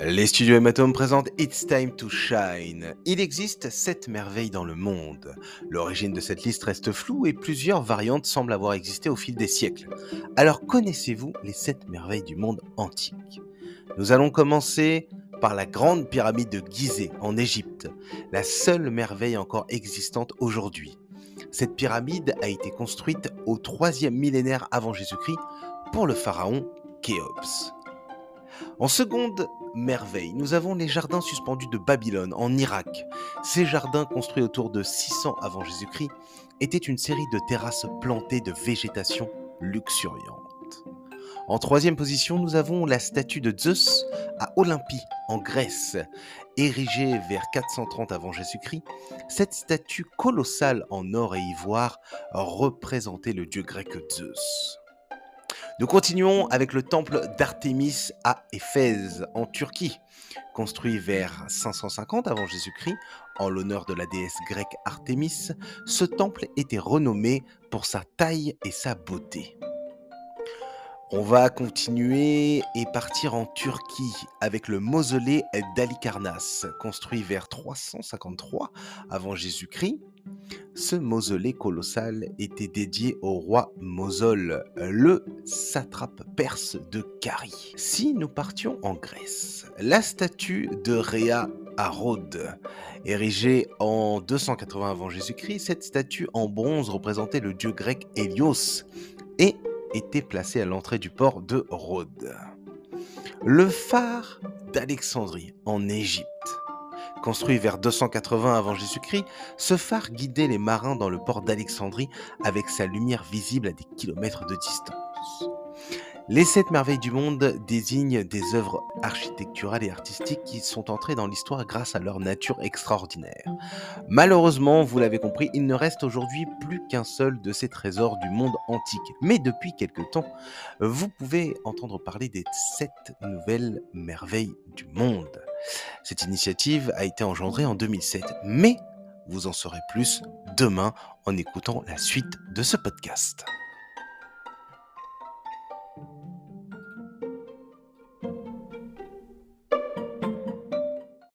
Les studios Hématome présentent It's Time to Shine. Il existe 7 merveilles dans le monde. L'origine de cette liste reste floue et plusieurs variantes semblent avoir existé au fil des siècles. Alors connaissez-vous les 7 merveilles du monde antique? Nous allons commencer par la grande pyramide de Gizeh en Égypte, la seule merveille encore existante aujourd'hui. Cette pyramide a été construite au 3e millénaire avant Jésus-Christ pour le pharaon Khéops. En seconde merveille, nous avons les jardins suspendus de Babylone en Irak. Ces jardins construits autour de 600 avant Jésus-Christ étaient une série de terrasses plantées de végétation luxuriante. En troisième position, nous avons la statue de Zeus à Olympie, en Grèce. Érigée vers 430 avant Jésus-Christ, cette statue colossale en or et ivoire représentait le dieu grec Zeus. Nous continuons avec le temple d'Artémis à Éphèse, en Turquie. Construit vers 550 avant Jésus-Christ, en l'honneur de la déesse grecque Artémis, ce temple était renommé pour sa taille et sa beauté. On va continuer et partir en Turquie avec le mausolée d'Alicarnasse, construit vers 353 avant Jésus-Christ. Ce mausolée colossal était dédié au roi Mosol, le satrape perse de Carie. Si nous partions en Grèce, la statue de Rhea à Rhodes. Érigée en 280 avant Jésus-Christ, cette statue en bronze représentait le dieu grec Hélios et était placée à l'entrée du port de Rhodes. Le phare d'Alexandrie en Égypte Construit vers 280 avant Jésus-Christ, ce phare guidait les marins dans le port d'Alexandrie avec sa lumière visible à des kilomètres de distance. Les sept merveilles du monde désignent des œuvres architecturales et artistiques qui sont entrées dans l'histoire grâce à leur nature extraordinaire. Malheureusement, vous l'avez compris, il ne reste aujourd'hui plus qu'un seul de ces trésors du monde antique. Mais depuis quelque temps, vous pouvez entendre parler des sept nouvelles merveilles du monde. Cette initiative a été engendrée en 2007, mais vous en saurez plus demain en écoutant la suite de ce podcast.